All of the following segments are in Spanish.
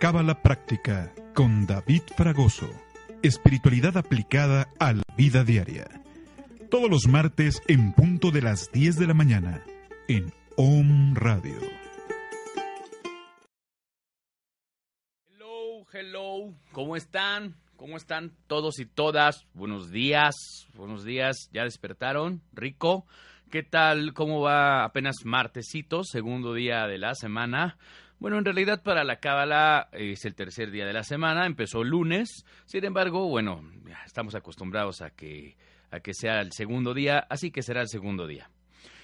Cábala Práctica con David Fragoso. Espiritualidad aplicada a la vida diaria. Todos los martes en punto de las 10 de la mañana en Om Radio. Hello, hello, ¿cómo están? ¿Cómo están todos y todas? Buenos días, buenos días, ¿ya despertaron? ¿Rico? ¿Qué tal? ¿Cómo va apenas martesito, segundo día de la semana? Bueno, en realidad para la Cábala es el tercer día de la semana, empezó lunes, sin embargo, bueno, estamos acostumbrados a que, a que sea el segundo día, así que será el segundo día.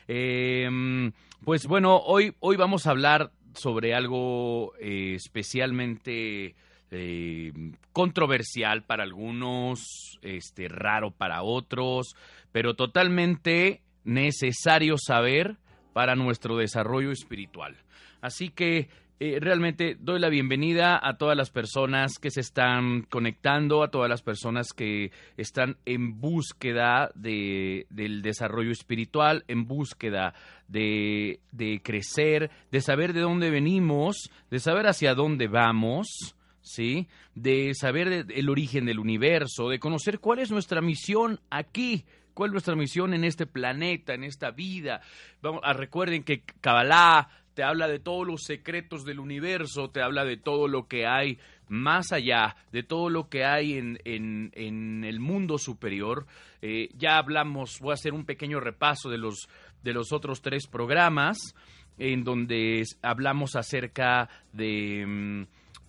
Em, pues bueno, hoy, hoy vamos a hablar sobre algo eh, especialmente eh, controversial para algunos, este, raro para otros, pero totalmente necesario saber para nuestro desarrollo espiritual. Así que eh, realmente doy la bienvenida a todas las personas que se están conectando, a todas las personas que están en búsqueda de, del desarrollo espiritual, en búsqueda de, de crecer, de saber de dónde venimos, de saber hacia dónde vamos. ¿sí? De saber el origen del universo, de conocer cuál es nuestra misión aquí, cuál es nuestra misión en este planeta, en esta vida. Vamos, a, recuerden que Kabbalah te habla de todos los secretos del universo, te habla de todo lo que hay más allá, de todo lo que hay en, en, el mundo superior. Eh, ya hablamos, voy a hacer un pequeño repaso de los, de los otros tres programas en donde hablamos acerca de, mm,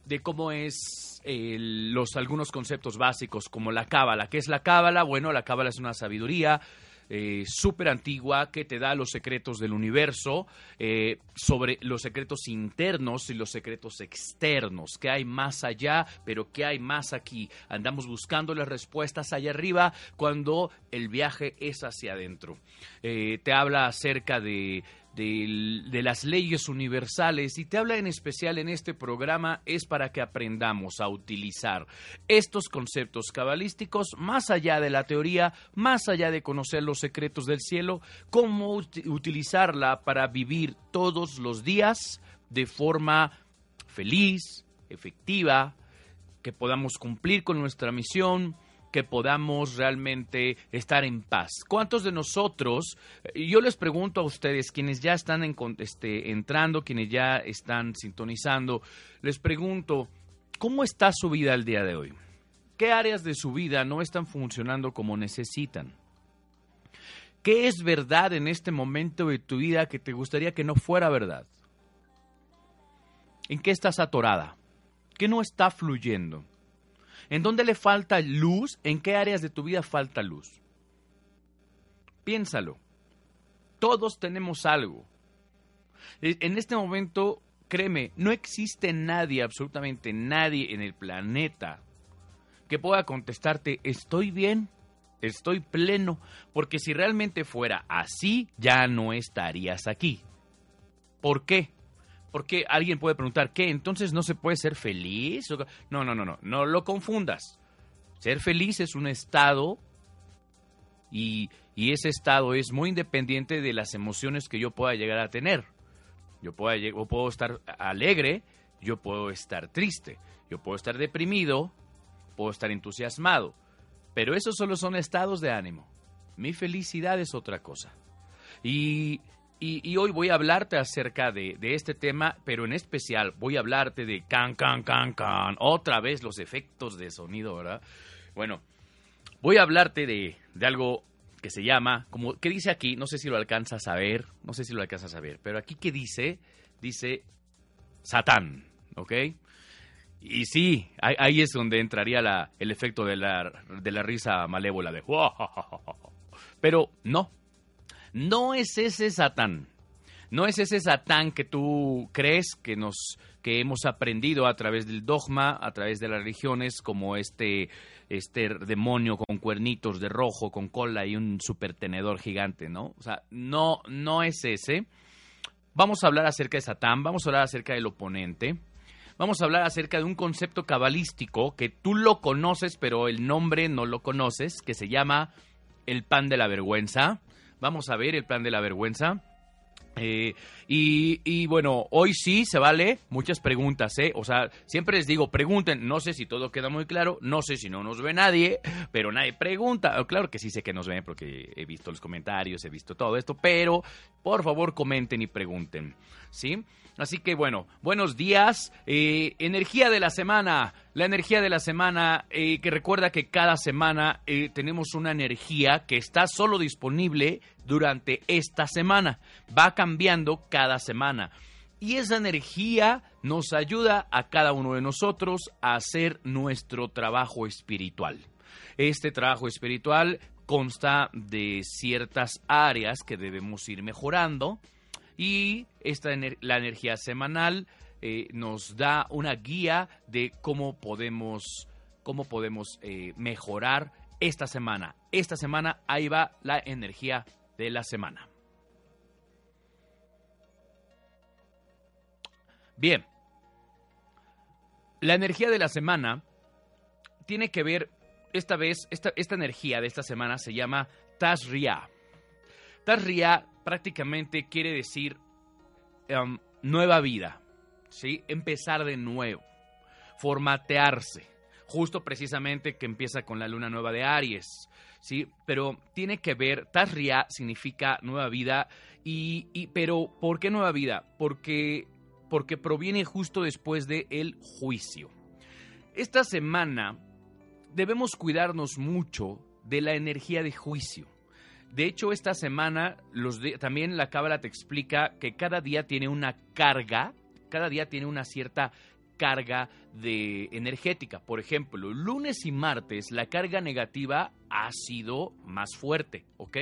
de cómo es los algunos conceptos básicos como la cábala. ¿Qué es la cábala? Bueno, la cábala es una sabiduría eh, súper antigua que te da los secretos del universo, eh, sobre los secretos internos y los secretos externos, qué hay más allá, pero qué hay más aquí. Andamos buscando las respuestas allá arriba cuando el viaje es hacia adentro. Eh, te habla acerca de de, las leyes universales y te habla en especial en este programa es para que aprendamos a utilizar estos conceptos cabalísticos más allá de la teoría, más allá de conocer los secretos del cielo, cómo utilizarla para vivir todos los días de forma feliz, efectiva, que podamos cumplir con nuestra misión, que podamos realmente estar en paz. ¿Cuántos de nosotros, yo les pregunto a ustedes, quienes ya están este, entrando, quienes ya están sintonizando, les pregunto, ¿cómo está su vida el día de hoy? ¿Qué áreas de su vida no están funcionando como necesitan? ¿Qué es verdad en este momento de tu vida que te gustaría que no fuera verdad? ¿En qué estás atorada? ¿Qué no está fluyendo? ¿En dónde le falta luz? ¿En qué áreas de tu vida falta luz? Piénsalo. Todos tenemos algo. E, en este momento, créeme, no existe nadie, absolutamente nadie en el planeta que pueda contestarte, estoy bien, estoy pleno, porque si realmente fuera así, ya no estarías aquí. ¿Por qué? Porque alguien puede preguntar, ¿qué? ¿Entonces no se puede ser feliz? No, no, no, no, no lo confundas. Ser feliz es un estado y, ese estado es muy independiente de las emociones que yo pueda llegar a tener. Yo puedo, yo puedo estar alegre, yo puedo estar triste, yo puedo estar deprimido, puedo estar entusiasmado, pero esos solo son estados de ánimo. Mi felicidad es otra cosa. Y y, hoy voy a hablarte acerca de, este tema, pero en especial voy a hablarte de can, can, can, can. Otra vez los efectos de sonido, ¿verdad? Bueno, voy a hablarte de, algo que se llama, como, ¿qué dice aquí? No sé si lo alcanzas a ver, no sé si lo alcanzas a ver, pero aquí ¿qué dice? Dice Satán, ¿ok? Y sí, ahí, es donde entraría el efecto de la, de la risa malévola de... Pero no, no es ese Satán. No es ese Satán que tú crees que nos que hemos aprendido a través del dogma, a través de las religiones, como este este demonio con cuernitos de rojo, con cola y un supertenedor gigante, ¿no? O sea, no no es ese. Vamos a hablar acerca de Satán, vamos a hablar acerca del oponente. Vamos a hablar acerca de un concepto cabalístico que tú lo conoces, pero el nombre no lo conoces, que se llama el pan de la vergüenza. Vamos a ver el plan de la vergüenza. Eh, y, bueno, hoy sí se vale muchas preguntas, ¿eh? O sea, siempre les digo, pregunten, no sé si todo queda muy claro, no sé si no nos ve nadie, pero nadie pregunta. Claro que sí sé que nos ven porque he visto los comentarios, he visto todo esto, pero por favor comenten y pregunten, ¿sí? Así que bueno, buenos días. Eh, energía de la semana. La energía de la semana, eh, que recuerda que cada semana eh, tenemos una energía que está solo disponible durante esta semana. Va cambiando cada semana. Y esa energía nos ayuda a cada uno de nosotros a hacer nuestro trabajo espiritual. Este trabajo espiritual consta de ciertas áreas que debemos ir mejorando y esta la energía semanal eh, nos da una guía de cómo podemos, cómo podemos eh, mejorar esta semana. Esta semana ahí va la energía de la semana. Bien, la energía de la semana tiene que ver, esta vez, esta, esta energía de esta semana se llama Tashria. Tashria prácticamente quiere decir em, nueva vida, ¿sí? Empezar de nuevo, formatearse, justo precisamente que empieza con la luna nueva de Aries, ¿sí? Pero tiene que ver, Tashria significa nueva vida, y, pero ¿por qué nueva vida? Porque, porque proviene justo después del el juicio. Esta semana debemos cuidarnos mucho de la energía de juicio. De hecho, esta semana también la Cábala te explica que cada día tiene una carga, cada día tiene una cierta carga de energética. Por ejemplo, lunes y martes la carga negativa ha sido más fuerte, ¿ok?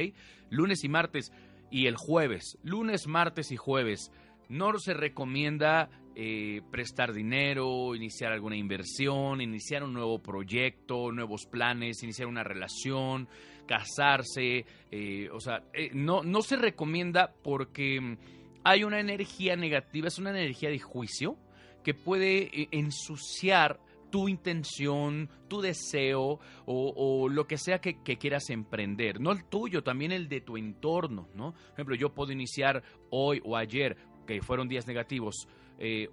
Lunes y martes y el jueves, lunes, martes y jueves, no se recomienda eh, prestar dinero, iniciar alguna inversión, iniciar un nuevo proyecto, nuevos planes, iniciar una relación, casarse, eh, o sea, eh, no, no se recomienda porque mm, hay una energía negativa, es una energía de juicio que puede ensuciar tu intención, tu deseo o, lo que sea que, quieras emprender. No el tuyo, también el de tu entorno, ¿no? Por ejemplo, yo puedo iniciar hoy o ayer, fueron días negativos,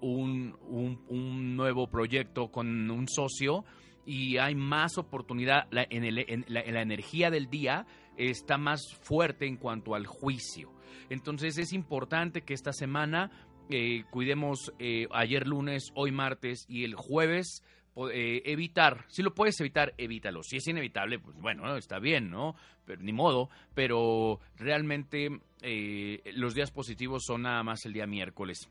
un, un, nuevo proyecto con un socio y hay más oportunidad en, la, energía del día está más fuerte en cuanto al juicio. Entonces es importante que esta semana eh, cuidemos eh, ayer lunes, hoy martes y el jueves eh, evitar, si lo puedes evitar, evítalo. Si es inevitable, pues bueno, está bien, ¿no? Pero, ni modo, pero realmente los días positivos son nada más el día miércoles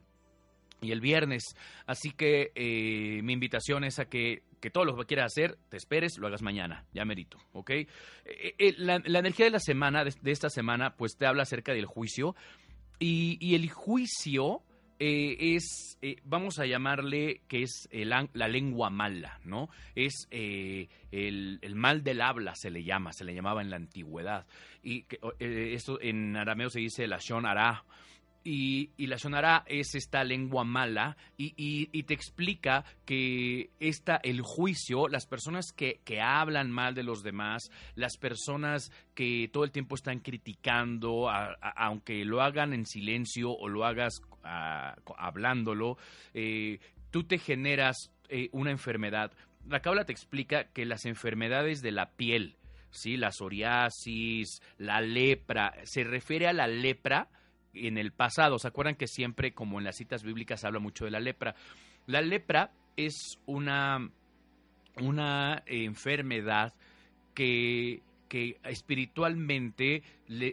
y el viernes. Así que eh, mi invitación es a que, que, todo lo que quieras hacer, te esperes, lo hagas mañana, ya merito, ¿ok? Eh, eh, la, energía de la semana, de, esta semana, pues te habla acerca del juicio y, el juicio es, vamos a llamarle que es la lengua mala, ¿no? Es el, el, mal del habla, se le llama, se le llamaba en la antigüedad. Y que, esto en arameo se dice la shon ara, y, la sonará es esta lengua mala y, te explica que esta, el juicio, las personas que, hablan mal de los demás, las personas que todo el tiempo están criticando, aunque lo hagan en silencio o lo hagas hablándolo, eh, tú te generas eh, una enfermedad. La cábala te explica que las enfermedades de la piel, ¿sí? la psoriasis, la lepra, se refiere a la lepra, en el pasado. ¿Se acuerdan que siempre, como en las citas bíblicas, habla mucho de la lepra? La lepra es una, una enfermedad que, que espiritualmente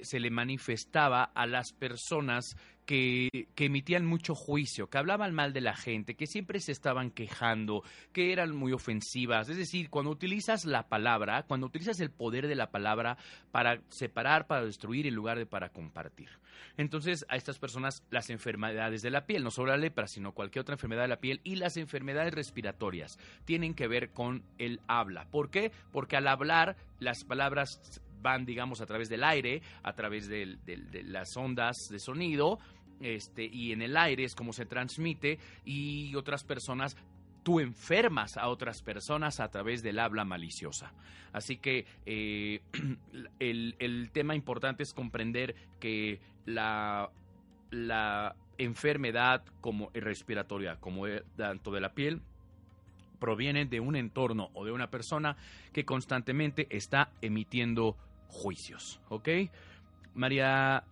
se le manifestaba a las personas que, emitían mucho juicio, que hablaban mal de la gente, que siempre se estaban quejando, que eran muy ofensivas. Es decir, cuando utilizas la palabra, cuando utilizas el poder de la palabra para separar, para destruir en lugar de para compartir. Entonces, a estas personas las enfermedades de la piel, no solo la lepra, sino cualquier otra enfermedad de la piel y las enfermedades respiratorias tienen que ver con el habla. ¿Por qué? Porque al hablar las palabras van, digamos, a través del aire, a través de, las ondas de sonido, este, y en el aire es como se transmite, y otras personas tú enfermas a otras personas a través del habla maliciosa. Así que eh, el, tema importante es comprender que la, enfermedad como respiratoria, como tanto de la piel, provienen de un entorno o de una persona que constantemente está emitiendo juicios, ¿ok? María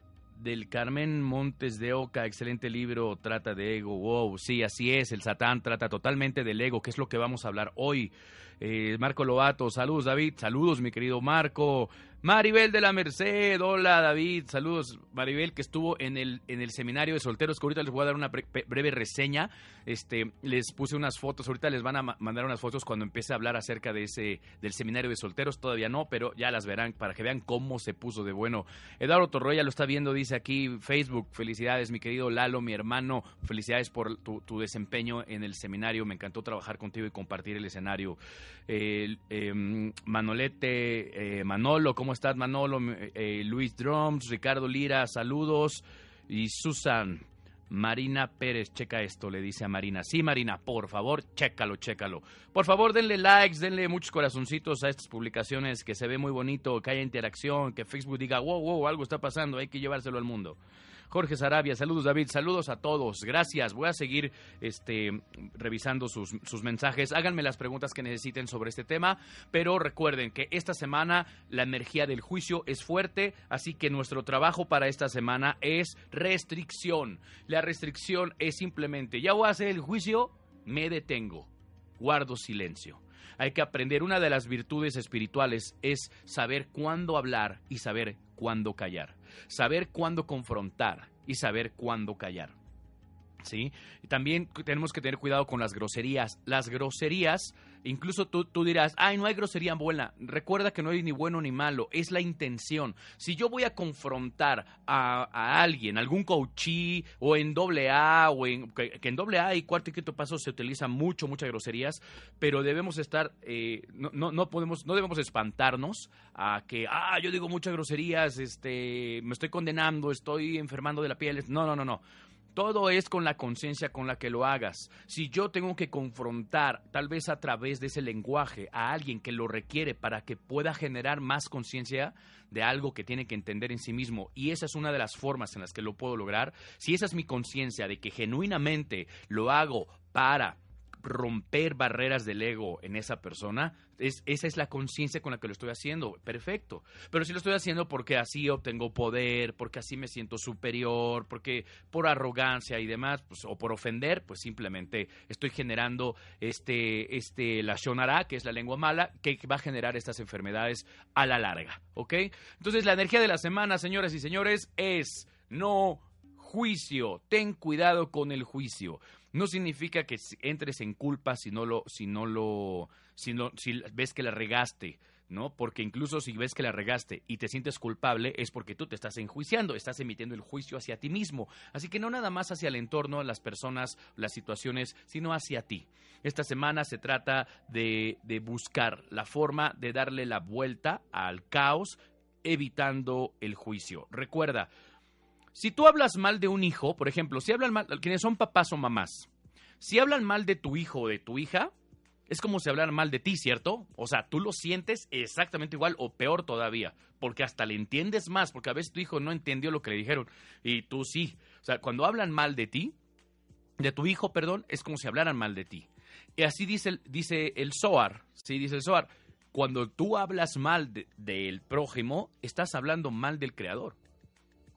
del Carmen Montes de Oca, excelente libro, trata de ego, wow, sí, así es, el Satán trata totalmente del ego, que es lo que vamos a hablar hoy. Eh, Marco Lobato, saludos David, saludos mi querido Marco, Maribel de la Merced, hola David, saludos Maribel que estuvo en el, en el seminario de solteros, que ahorita les voy a dar una breve reseña, este, les puse unas fotos, ahorita les van a mandar unas fotos cuando empiece a hablar acerca de ese, del seminario de solteros, todavía no, pero ya las verán para que vean cómo se puso de bueno. Eduardo Torroya lo está viendo, dice aquí Facebook, felicidades mi querido Lalo, mi hermano, felicidades por tu, desempeño en el seminario, me encantó trabajar contigo y compartir el escenario. Eh, Manolete, eh, Manolo, ¿cómo estás Manolo? Eh, Luis Drums, Ricardo Lira, saludos. Y Susan, Marina Pérez, checa esto, le dice a Marina. Sí, Marina, por favor, chécalo, chécalo. Por favor, denle likes, denle muchos corazoncitos a estas publicaciones, que se ve muy bonito, que haya interacción, que Facebook diga, wow, wow, algo está pasando, hay que llevárselo al mundo. Jorge Sarabia, saludos David, saludos a todos, gracias. Voy a seguir este, revisando sus, sus mensajes. Háganme las preguntas que necesiten sobre este tema, pero recuerden que esta semana la energía del juicio es fuerte, así que nuestro trabajo para esta semana es restricción. La restricción es simplemente, ya voy a hacer el juicio, me detengo, guardo silencio hay que aprender. Una de las virtudes espirituales es saber cuándo hablar y saber cuándo callar. Saber cuándo confrontar y saber cuándo callar. ¿Sí? También tenemos que tener cuidado con las groserías. Las groserías Incluso tú, tú dirás, ay, no hay grosería buena. Recuerda que no hay ni bueno ni malo, es la intención. Si yo voy a confrontar a, alguien, algún coachí o en doble A, o en, que, en doble A y cuarto y quinto paso se utiliza mucho, muchas groserías, pero debemos estar, eh, no, no, no, podemos, no debemos espantarnos a que, ah, yo digo muchas groserías, este, me estoy condenando, estoy enfermando de la piel. No, no, no, no todo es con la conciencia con la que lo hagas. Si yo tengo que confrontar, tal vez a través de ese lenguaje, a alguien que lo requiere para que pueda generar más conciencia de algo que tiene que entender en sí mismo, y esa es una de las formas en las que lo puedo lograr, si esa es mi conciencia de que genuinamente lo hago para romper barreras del ego en esa persona, es, esa es la conciencia con la que lo estoy haciendo. Perfecto. Pero si lo estoy haciendo porque así obtengo poder, porque así me siento superior, porque por arrogancia y demás, pues, o por ofender, pues simplemente estoy generando este, este, la shonara, que es la lengua mala, que va a generar estas enfermedades a la larga. ¿Ok? Entonces, la energía de la semana, señoras y señores, es no juicio. Ten cuidado con el juicio no significa que entres en culpa si no lo, si no lo, si, si ves que la regaste, ¿no? Porque incluso si ves que la regaste y te sientes culpable es porque tú te estás enjuiciando, estás emitiendo el juicio hacia ti mismo. Así que no nada más hacia el entorno, las personas, las situaciones, sino hacia ti. Esta semana se trata de, de buscar la forma de darle la vuelta al caos evitando el juicio. Recuerda, si tú hablas mal de un hijo, por ejemplo, si hablan mal, quienes son papás o mamás, si hablan mal de tu hijo o de tu hija, es como si hablaran mal de ti, ¿cierto? O sea, tú lo sientes exactamente igual o peor todavía, porque hasta le entiendes más, porque a veces tu hijo no entendió lo que le dijeron y tú sí. O sea, cuando hablan mal de ti, de tu hijo, perdón, es como si hablaran mal de ti. Y así dice, dice el Zohar, sí, dice el Zohar, cuando tú hablas mal del prójimo, estás hablando mal del Creador.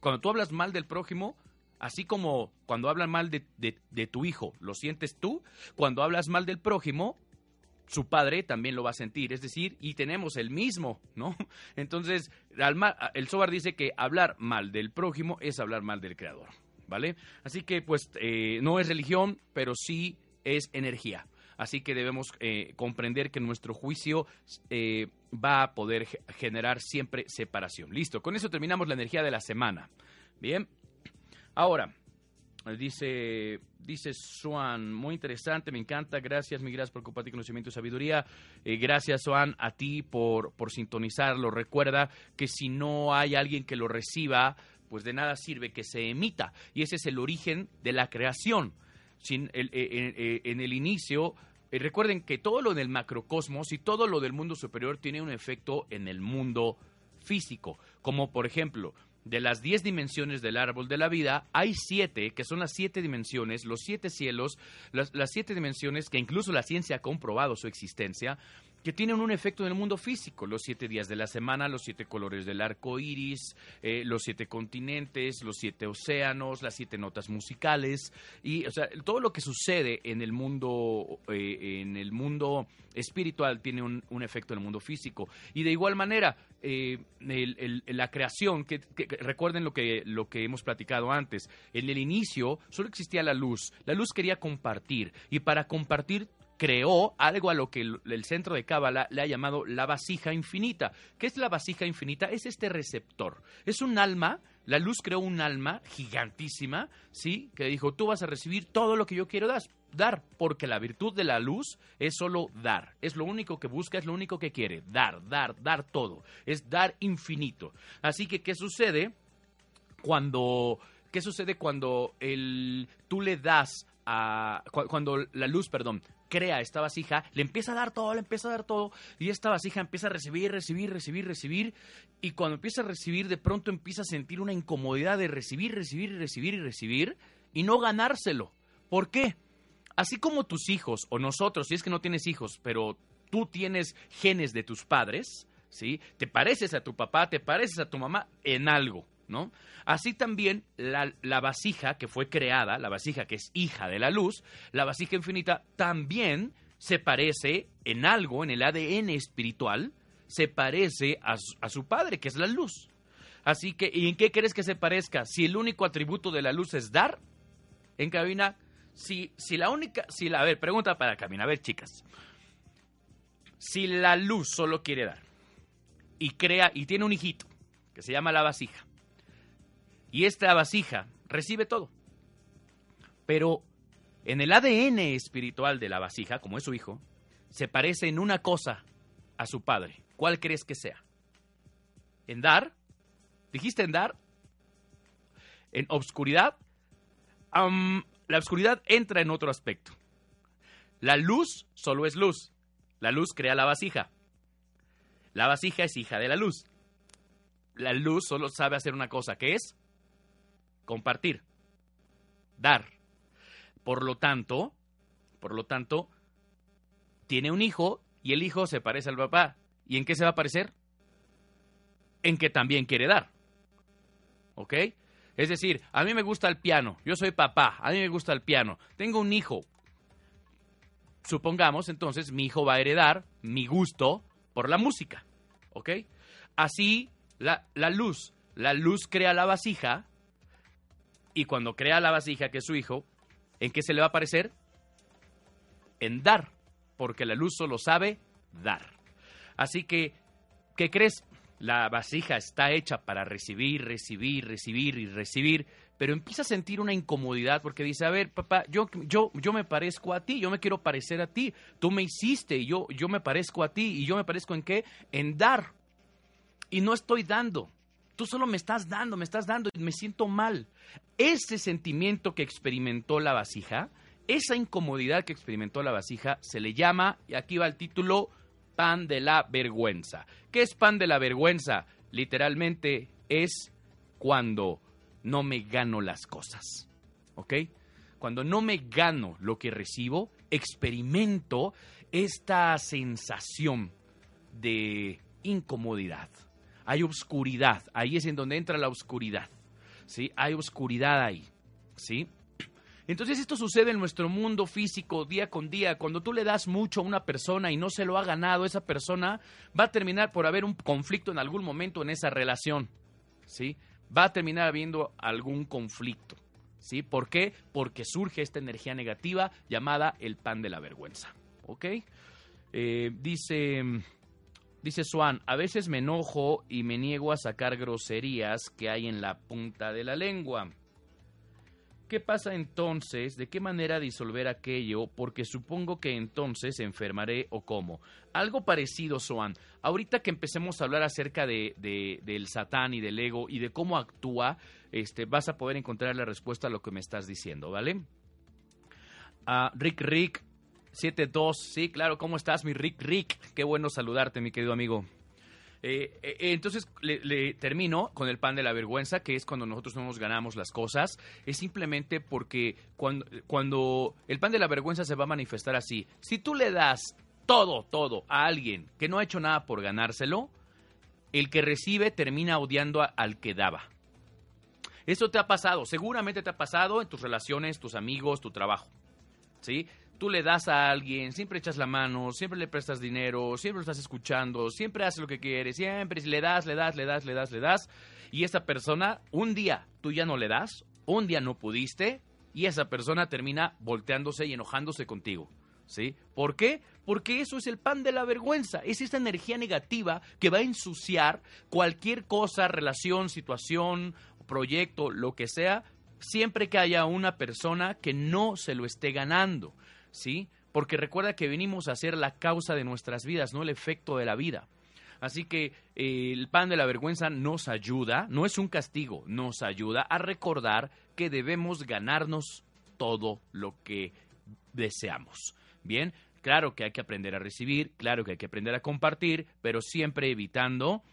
Cuando tú hablas mal del prójimo, así como cuando hablan mal de, tu hijo, lo sientes tú, cuando hablas mal del prójimo, su padre también lo va a sentir, es decir, y tenemos el mismo, ¿no? Entonces, el Sobar dice que hablar mal del prójimo es hablar mal del creador, ¿vale? Así que, pues, eh, no es religión, pero sí es energía. Así que debemos eh, comprender que nuestro juicio eh, va a poder generar siempre separación. Listo, con eso terminamos la energía de la semana. Bien, ahora, dice, dice Swan, muy interesante, me encanta, gracias, mi gracias por compartir conocimiento y sabiduría. Eh, gracias, Swan, a ti por, por sintonizarlo. Recuerda que si no hay alguien que lo reciba, pues de nada sirve que se emita. Y ese es el origen de la creación. Sin el, en el inicio eh, recuerden que todo lo del macrocosmos y todo lo del mundo superior tiene un efecto en el mundo físico. Como por ejemplo, de las 10 dimensiones del árbol de la vida, hay siete, que son las siete dimensiones, los siete cielos, las, las siete dimensiones que incluso la ciencia ha comprobado su existencia, que tienen un efecto en el mundo físico. Los siete días de la semana, los siete colores del arco iris, eh, los siete continentes, los siete océanos, las siete notas musicales. Y, o sea, todo lo que sucede en el mundo, eh, en el mundo espiritual tiene un, efecto en el mundo físico. Y de igual manera, eh, la creación, que, recuerden lo que, lo que hemos platicado antes, en el inicio solo existía la luz. La luz quería compartir. Y para compartir creó algo a lo que el, centro de Cábala le ha llamado la vasija infinita. ¿Qué es la vasija infinita? Es este receptor. Es un alma, la luz creó un alma gigantísima, ¿sí? Que dijo, tú vas a recibir todo lo que yo quiero dar, porque la virtud de la luz es solo dar. Es lo único que busca, es lo único que quiere, dar, dar, dar todo. Es dar infinito. Así que, ¿qué sucede cuando... ¿Qué sucede cuando el, tú le das a, cuando la luz, perdón, crea esta vasija, le empieza a dar todo, le empieza a dar todo, y esta vasija empieza a recibir, recibir, recibir, recibir, y cuando empieza a recibir, de pronto empieza a sentir una incomodidad de recibir, recibir, recibir y recibir, y no ganárselo. ¿Por qué? Así como tus hijos, o nosotros, si es que no tienes hijos, pero tú tienes genes de tus padres, ¿sí? Te pareces a tu papá, te pareces a tu mamá en algo. ¿No? Así también la, la, vasija que fue creada, la vasija que es hija de la luz, la vasija infinita también se parece en algo, en el ADN espiritual, se parece a su, padre, que es la luz. Así que, ¿y en qué crees que se parezca? Si el único atributo de la luz es dar, en cabina, si, si la única, si la, a ver, pregunta para cabina, a ver chicas, si la luz solo quiere dar y crea y tiene un hijito que se llama la vasija, y esta vasija recibe todo. Pero en el ADN espiritual de la vasija, como es su hijo, se parece en una cosa a su padre. ¿Cuál crees que sea? ¿En dar? ¿Dijiste en dar? ¿En obscuridad? la oscuridad entra en otro aspecto. La luz solo es luz. La luz crea la vasija. La vasija es hija de la luz. La luz solo sabe hacer una cosa, que es compartir, dar. Por lo tanto, por lo tanto, tiene un hijo y el hijo se parece al papá. ¿Y en qué se va a parecer? En que también quiere dar. ¿Ok? Es decir, a mí me gusta el piano, yo soy papá, a mí me gusta el piano, tengo un hijo. Supongamos entonces mi hijo va a heredar mi gusto por la música. ¿Ok? Así la, la luz, la luz crea la vasija y cuando crea la vasija, que es su hijo, ¿en qué se le va a aparecer? En dar, porque la luz solo sabe dar. Así que, ¿qué crees? La vasija está hecha para recibir, recibir, recibir y recibir, pero empieza a sentir una incomodidad porque dice, a ver, papá, yo, yo, yo me parezco a ti, yo me quiero parecer a ti, tú me hiciste y yo, yo me parezco a ti y yo me parezco en qué? En dar. Y no estoy dando. Tú solo me estás dando, me estás dando y me siento mal. Ese sentimiento que experimentó la vasija, esa incomodidad que experimentó la vasija, se le llama, y aquí va el título, pan de la vergüenza. ¿Qué es pan de la vergüenza? Literalmente es cuando no me gano las cosas. ¿Ok? Cuando no me gano lo que recibo, experimento esta sensación de incomodidad hay oscuridad, ahí es en donde entra la oscuridad, ¿sí? Hay oscuridad ahí, ¿sí? Entonces esto sucede en nuestro mundo físico día con día. Cuando tú le das mucho a una persona y no se lo ha ganado, esa persona va a terminar por haber un conflicto en algún momento en esa relación, ¿sí? Va a terminar habiendo algún conflicto, ¿sí? ¿Por qué? Porque surge esta energía negativa llamada el pan de la vergüenza, ¿ok? Eh, dice Dice Swan, a veces me enojo y me niego a sacar groserías que hay en la punta de la lengua. ¿Qué pasa entonces? ¿De qué manera disolver aquello? Porque supongo que entonces enfermaré o cómo. Algo parecido, Swan. Ahorita que empecemos a hablar acerca de, del satán y del ego y de cómo actúa, este, vas a poder encontrar la respuesta a lo que me estás diciendo, ¿vale? Ah, Rick Rick 72, sí, claro, ¿cómo estás, mi Rick Rick? Qué bueno saludarte, mi querido amigo. Eh, eh, entonces le, termino con el pan de la vergüenza, que es cuando nosotros no nos ganamos las cosas. Es simplemente porque cuando, cuando el pan de la vergüenza se va a manifestar así. Si tú le das todo, todo a alguien que no ha hecho nada por ganárselo, el que recibe termina odiando al que daba. Eso te ha pasado, seguramente te ha pasado en tus relaciones, tus amigos, tu trabajo. ¿Sí? Tú le das a alguien, siempre echas la mano, siempre le prestas dinero, siempre lo estás escuchando, siempre hace lo que quiere, siempre le das, le das, le das, le das, le das. Y esa persona, un día tú ya no le das, un día no pudiste, y esa persona termina volteándose y enojándose contigo. ¿Sí? ¿Por qué? Porque eso es el pan de la vergüenza, es esa energía negativa que va a ensuciar cualquier cosa, relación, situación, proyecto, lo que sea, siempre que haya una persona que no se lo esté ganando, ¿sí? Porque recuerda que venimos a ser la causa de nuestras vidas, no el efecto de la vida. Así que eh, el pan de la vergüenza nos ayuda, no es un castigo, nos ayuda a recordar que debemos ganarnos todo lo que deseamos. Bien, claro que hay que aprender a recibir, claro que hay que aprender a compartir, pero siempre evitando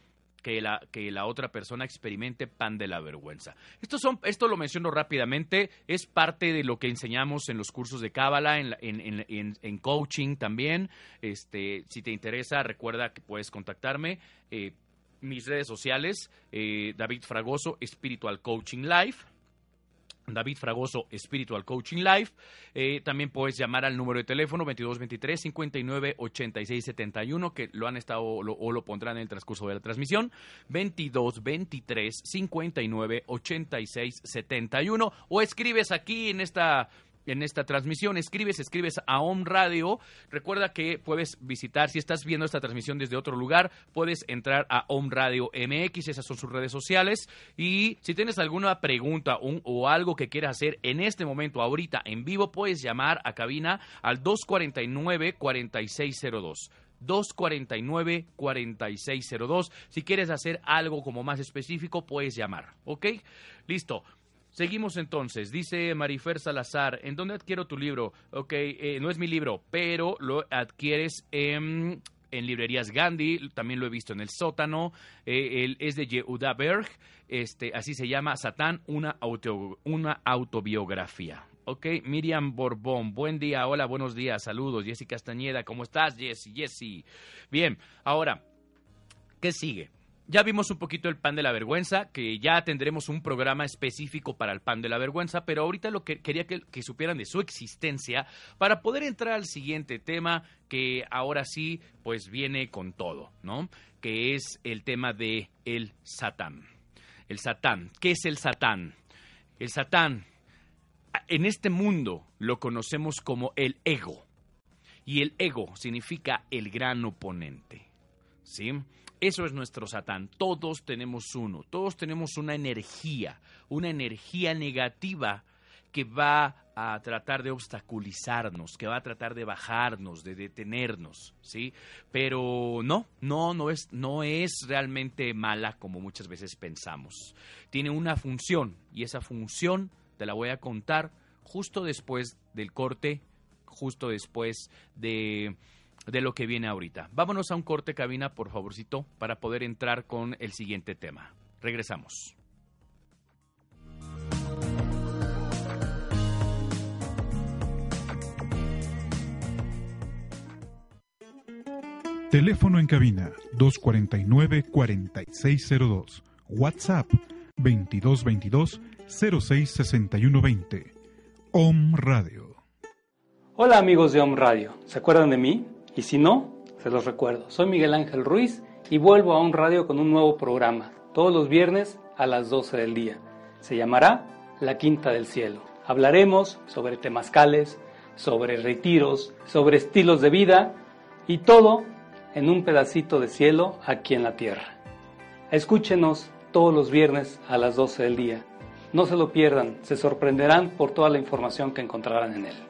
que la, que la otra persona experimente pan de la vergüenza. Esto, son, esto lo menciono rápidamente, es parte de lo que enseñamos en los cursos de Cábala, en, en, en, coaching también. Este, si te interesa, recuerda que puedes contactarme. Eh, mis redes sociales, eh, David Fragoso, Spiritual Coaching Life. David Fragoso, Spiritual Coaching Life. Eh, también puedes llamar al número de teléfono 2223 59 86 71, que lo han estado o lo, pondrán en el transcurso de la transmisión. 2223 59 86 71. O escribes aquí en esta en esta transmisión. Escribes, escribes a Home Radio. Recuerda que puedes visitar, si estás viendo esta transmisión desde otro lugar, puedes entrar a Home Radio MX, esas son sus redes sociales. Y si tienes alguna pregunta o algo que quieras hacer en este momento, ahorita en vivo, puedes llamar a cabina al 249-4602. 249-4602. Si quieres hacer algo como más específico, puedes llamar. ¿Ok? Listo. Seguimos entonces, dice Marifer Salazar, ¿en dónde adquiero tu libro? Ok, eh, no es mi libro, pero lo adquieres en, librerías Gandhi, también lo he visto en el sótano, eh, es de Yehuda Berg, este, así se llama Satán, una, una autobiografía. Ok, Miriam Borbón, buen día, hola, buenos días, saludos, Jessica Castañeda, ¿cómo estás, Jessy? Jessy. Bien, ahora, ¿qué sigue? Ya vimos un poquito el pan de la vergüenza, que ya tendremos un programa específico para el pan de la vergüenza, pero ahorita lo que quería que, supieran de su existencia para poder entrar al siguiente tema que ahora sí pues viene con todo, ¿no? Que es el tema de el Satán. El Satán, ¿qué es el Satán? El Satán en este mundo lo conocemos como el ego. Y el ego significa el gran oponente. ¿Sí? Eso es nuestro Satán. Todos tenemos uno, todos tenemos una energía, una energía negativa que va a tratar de obstaculizarnos, que va a tratar de bajarnos, de detenernos, ¿sí? Pero no, no, no es, no es realmente mala como muchas veces pensamos. Tiene una función y esa función te la voy a contar justo después del corte, justo después de de lo que viene ahorita. Vámonos a un corte cabina, por favorcito, para poder entrar con el siguiente tema. Regresamos. Teléfono en cabina 249-4602. WhatsApp 2222-066120. Om Radio. Hola amigos de Om Radio. ¿Se acuerdan de mí? Y si no, se los recuerdo. Soy Miguel Ángel Ruiz y vuelvo a un radio con un nuevo programa, todos los viernes a las 12 del día. Se llamará La Quinta del Cielo. Hablaremos sobre temazcales, sobre retiros, sobre estilos de vida y todo en un pedacito de cielo aquí en la tierra. Escúchenos todos los viernes a las 12 del día. No se lo pierdan, se sorprenderán por toda la información que encontrarán en él.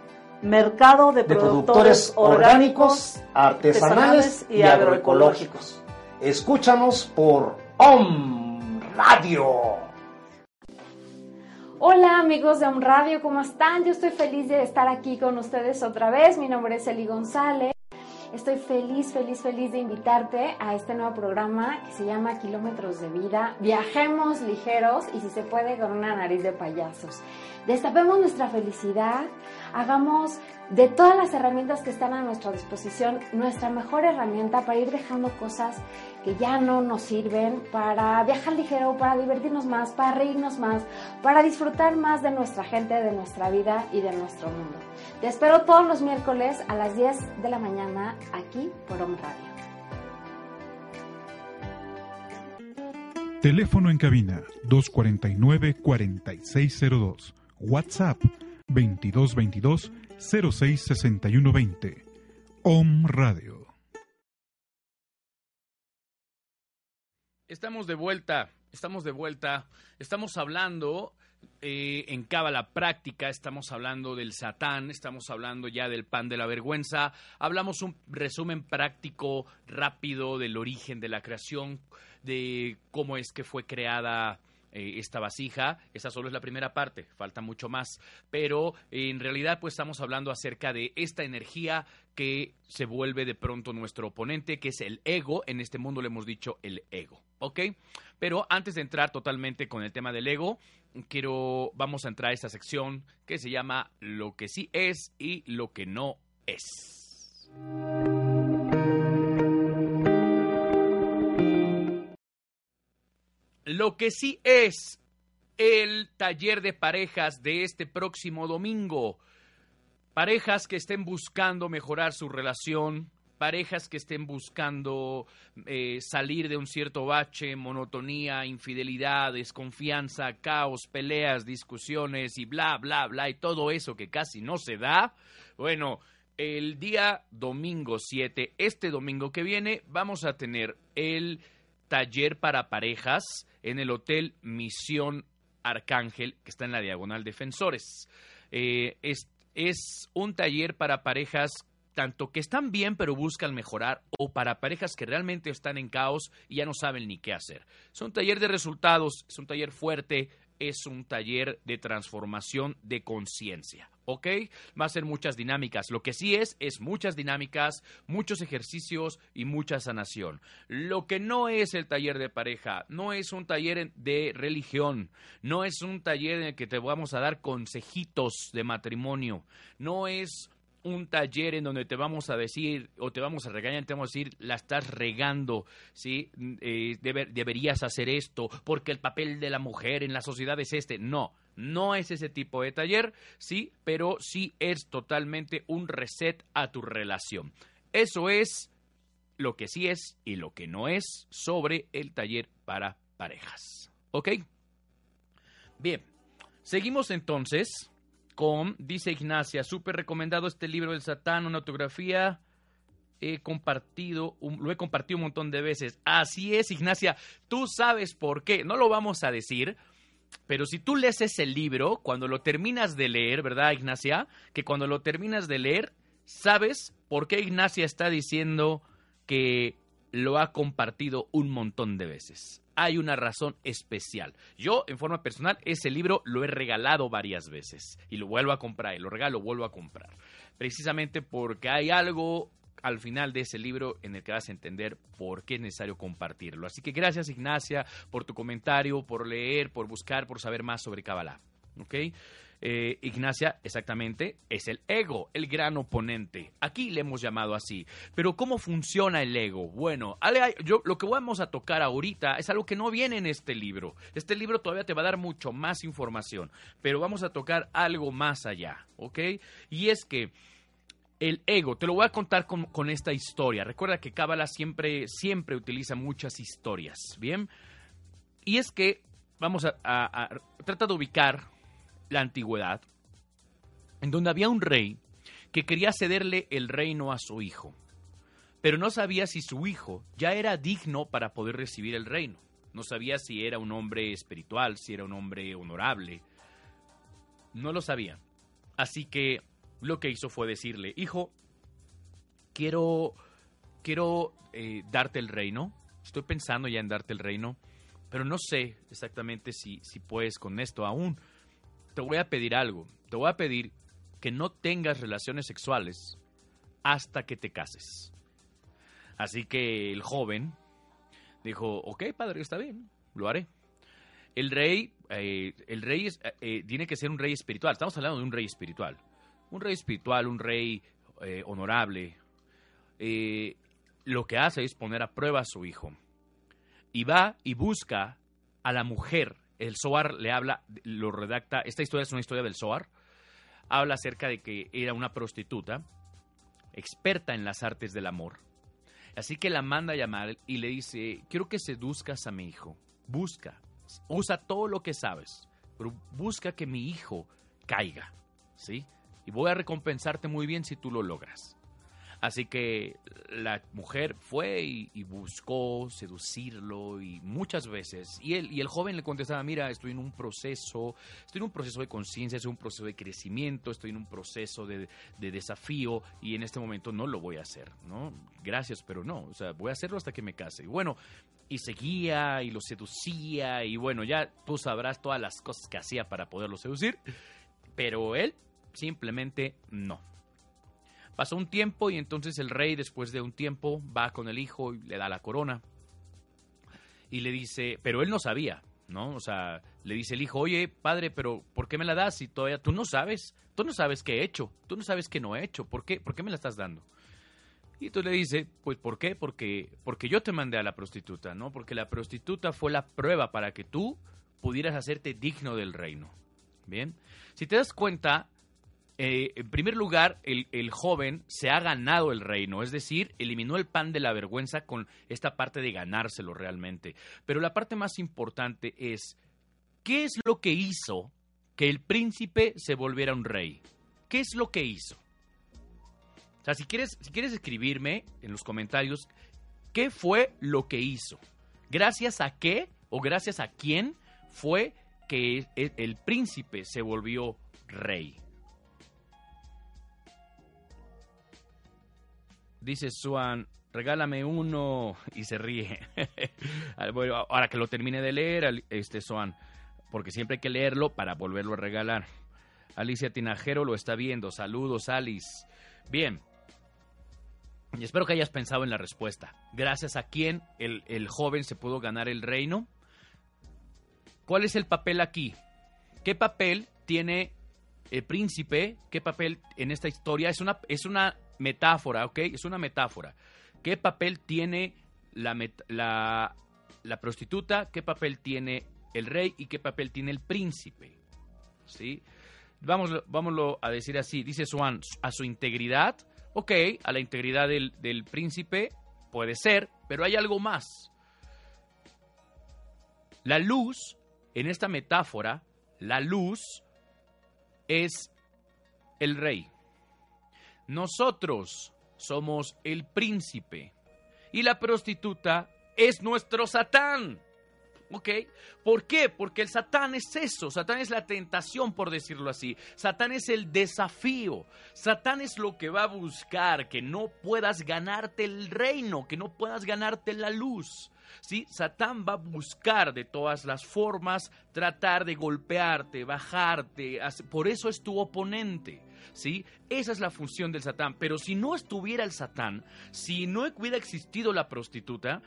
Mercado de, de productores, productores orgánicos, artesanales y agroecológicos. Escúchanos por OM Radio. Hola amigos de Un Radio, ¿cómo están? Yo estoy feliz de estar aquí con ustedes otra vez. Mi nombre es Eli González. Estoy feliz, feliz, feliz de invitarte a este nuevo programa que se llama Kilómetros de Vida. Viajemos ligeros y si se puede con una nariz de payasos. Destapemos nuestra felicidad, hagamos de todas las herramientas que están a nuestra disposición nuestra mejor herramienta para ir dejando cosas que ya no nos sirven, para viajar ligero, para divertirnos más, para reírnos más, para disfrutar más de nuestra gente, de nuestra vida y de nuestro mundo. Te espero todos los miércoles a las 10 de la mañana aquí por Home Radio. Teléfono en cabina 249-4602. WhatsApp 2222-066120. OM Radio. Estamos de vuelta, estamos de vuelta, estamos hablando eh, en cábala práctica, estamos hablando del satán, estamos hablando ya del pan de la vergüenza, hablamos un resumen práctico, rápido del origen de la creación, de cómo es que fue creada eh, esta vasija. Esa solo es la primera parte, falta mucho más. Pero en realidad pues estamos hablando acerca de esta energía que se vuelve de pronto nuestro oponente, que es el ego. En este mundo le hemos dicho el ego, ¿ok? Pero antes de entrar totalmente con el tema del ego, quiero, vamos a entrar a esta sección que se llama lo que sí es y lo que no es. Lo que sí es el taller de parejas de este próximo domingo. Parejas que estén buscando mejorar su relación, parejas que estén buscando eh, salir de un cierto bache, monotonía, infidelidad, desconfianza, caos, peleas, discusiones y bla, bla, bla, y todo eso que casi no se da. Bueno, el día domingo 7, este domingo que viene, vamos a tener el taller para parejas en el Hotel Misión Arcángel, que está en la Diagonal Defensores. Eh, es, es un taller para parejas tanto que están bien pero buscan mejorar o para parejas que realmente están en caos y ya no saben ni qué hacer. Es un taller de resultados, es un taller fuerte, es un taller de transformación de conciencia, ¿ok? Va a ser muchas dinámicas. Lo que sí es, es muchas dinámicas, muchos ejercicios y mucha sanación. Lo que no es el taller de pareja, no es un taller de religión, no es un taller en el que te vamos a dar consejitos de matrimonio, no es un taller en donde te vamos a decir o te vamos a regañar, te vamos a decir, la estás regando, ¿sí? Eh, debe- deberías hacer esto, porque el papel de la mujer en la sociedad es este. No, no es ese tipo de taller, sí, pero sí es totalmente un reset a tu relación. Eso es lo que sí es y lo que no es sobre el taller para parejas. ¿Ok? Bien, seguimos entonces con, dice Ignacia, súper recomendado este libro del Satán, una autografía. He compartido, lo he compartido un montón de veces. Así es, Ignacia, tú sabes por qué. No lo vamos a decir, pero si tú lees ese libro, cuando lo terminas de leer, ¿verdad, Ignacia? Que cuando lo terminas de leer, sabes por qué Ignacia está diciendo que lo ha compartido un montón de veces. Hay una razón especial. Yo, en forma personal, ese libro lo he regalado varias veces y lo vuelvo a comprar, y lo regalo, vuelvo a comprar. Precisamente porque hay algo al final de ese libro en el que vas a entender por qué es necesario compartirlo. Así que gracias, Ignacia, por tu comentario, por leer, por buscar, por saber más sobre Kabbalah. ¿Ok? Eh, Ignacia, exactamente, es el ego, el gran oponente. Aquí le hemos llamado así. Pero ¿cómo funciona el ego? Bueno, yo, lo que vamos a tocar ahorita es algo que no viene en este libro. Este libro todavía te va a dar mucho más información, pero vamos a tocar algo más allá, ¿ok? Y es que el ego, te lo voy a contar con, con esta historia. Recuerda que Cábala siempre, siempre utiliza muchas historias, ¿bien? Y es que vamos a, a, a trata de ubicar la antigüedad, en donde había un rey que quería cederle el reino a su hijo, pero no sabía si su hijo ya era digno para poder recibir el reino. No sabía si era un hombre espiritual, si era un hombre honorable. No lo sabía. Así que lo que hizo fue decirle, hijo, quiero, quiero eh, darte el reino. Estoy pensando ya en darte el reino, pero no sé exactamente si, si puedes con esto aún. Te voy a pedir algo. Te voy a pedir que no tengas relaciones sexuales hasta que te cases. Así que el joven dijo, ok, padre, está bien, lo haré. El rey, eh, el rey eh, tiene que ser un rey espiritual. Estamos hablando de un rey espiritual. Un rey espiritual, un rey honorable, eh, lo que hace es poner a prueba a su hijo. Y va y busca a la mujer. El Zohar le habla, lo redacta. Esta historia es una historia del Zohar. Habla acerca de que era una prostituta, experta en las artes del amor. Así que la manda a llamar y le dice: Quiero que seduzcas a mi hijo. Busca, usa todo lo que sabes, pero busca que mi hijo caiga. ¿Sí? Y voy a recompensarte muy bien si tú lo logras. Así que la mujer fue y, buscó seducirlo y muchas veces. Y, él, y el joven le contestaba, mira, estoy en un proceso, estoy en un proceso de conciencia, estoy en un proceso de crecimiento, estoy en un proceso de, desafío y en este momento no lo voy a hacer, ¿no? Gracias, pero no, o sea, voy a hacerlo hasta que me case. Y bueno, y seguía y lo seducía y bueno, ya tú sabrás todas las cosas que hacía para poderlo seducir, pero él simplemente no. Pasó un tiempo y entonces el rey después de un tiempo va con el hijo y le da la corona. Y le dice, pero él no sabía, ¿no? O sea, le dice el hijo, oye, padre, pero ¿por qué me la das si todavía tú no sabes? Tú no sabes qué he hecho, tú no sabes qué no he hecho, ¿por qué, ¿Por qué me la estás dando? Y entonces le dice, pues ¿por qué? Porque, porque yo te mandé a la prostituta, ¿no? Porque la prostituta fue la prueba para que tú pudieras hacerte digno del reino. Bien, si te das cuenta, eh, en primer lugar, el, joven se ha ganado el reino, es decir, eliminó el pan de la vergüenza con esta parte de ganárselo realmente. Pero la parte más importante es, ¿qué es lo que hizo que el príncipe se volviera un rey? ¿Qué es lo que hizo? O sea, si quieres, si quieres escribirme en los comentarios, ¿qué fue lo que hizo? ¿Gracias a qué o gracias a quién fue que el príncipe se volvió rey? Dice Swan, regálame uno y se ríe. ahora que lo termine de leer, este Swan, porque siempre hay que leerlo para volverlo a regalar. Alicia Tinajero lo está viendo. Saludos, Alice. Bien. Y espero que hayas pensado en la respuesta. Gracias a quién el, el joven se pudo ganar el reino. ¿Cuál es el papel aquí? ¿Qué papel tiene el príncipe? ¿Qué papel en esta historia? Es una, es una metáfora, ¿ok? Es una metáfora. ¿Qué papel tiene la, la, la prostituta? ¿Qué papel tiene el rey? ¿Y qué papel tiene el príncipe? ¿Sí? Vamos, vámonos a decir así. Dice Swan, a su integridad. Ok, a la integridad del, del príncipe puede ser, pero hay algo más. La luz, en esta metáfora, la luz es el rey. Nosotros somos el príncipe y la prostituta es nuestro Satán. ¿Ok? ¿Por qué? Porque el Satán es eso, Satán es la tentación, por decirlo así. Satán es el desafío. Satán es lo que va a buscar, que no puedas ganarte el reino, que no puedas ganarte la luz. ¿sí? Satán va a buscar de todas las formas tratar de golpearte, bajarte, por eso es tu oponente. ¿Sí? Esa es la función del Satán. Pero si no estuviera el Satán, si no hubiera existido la prostituta,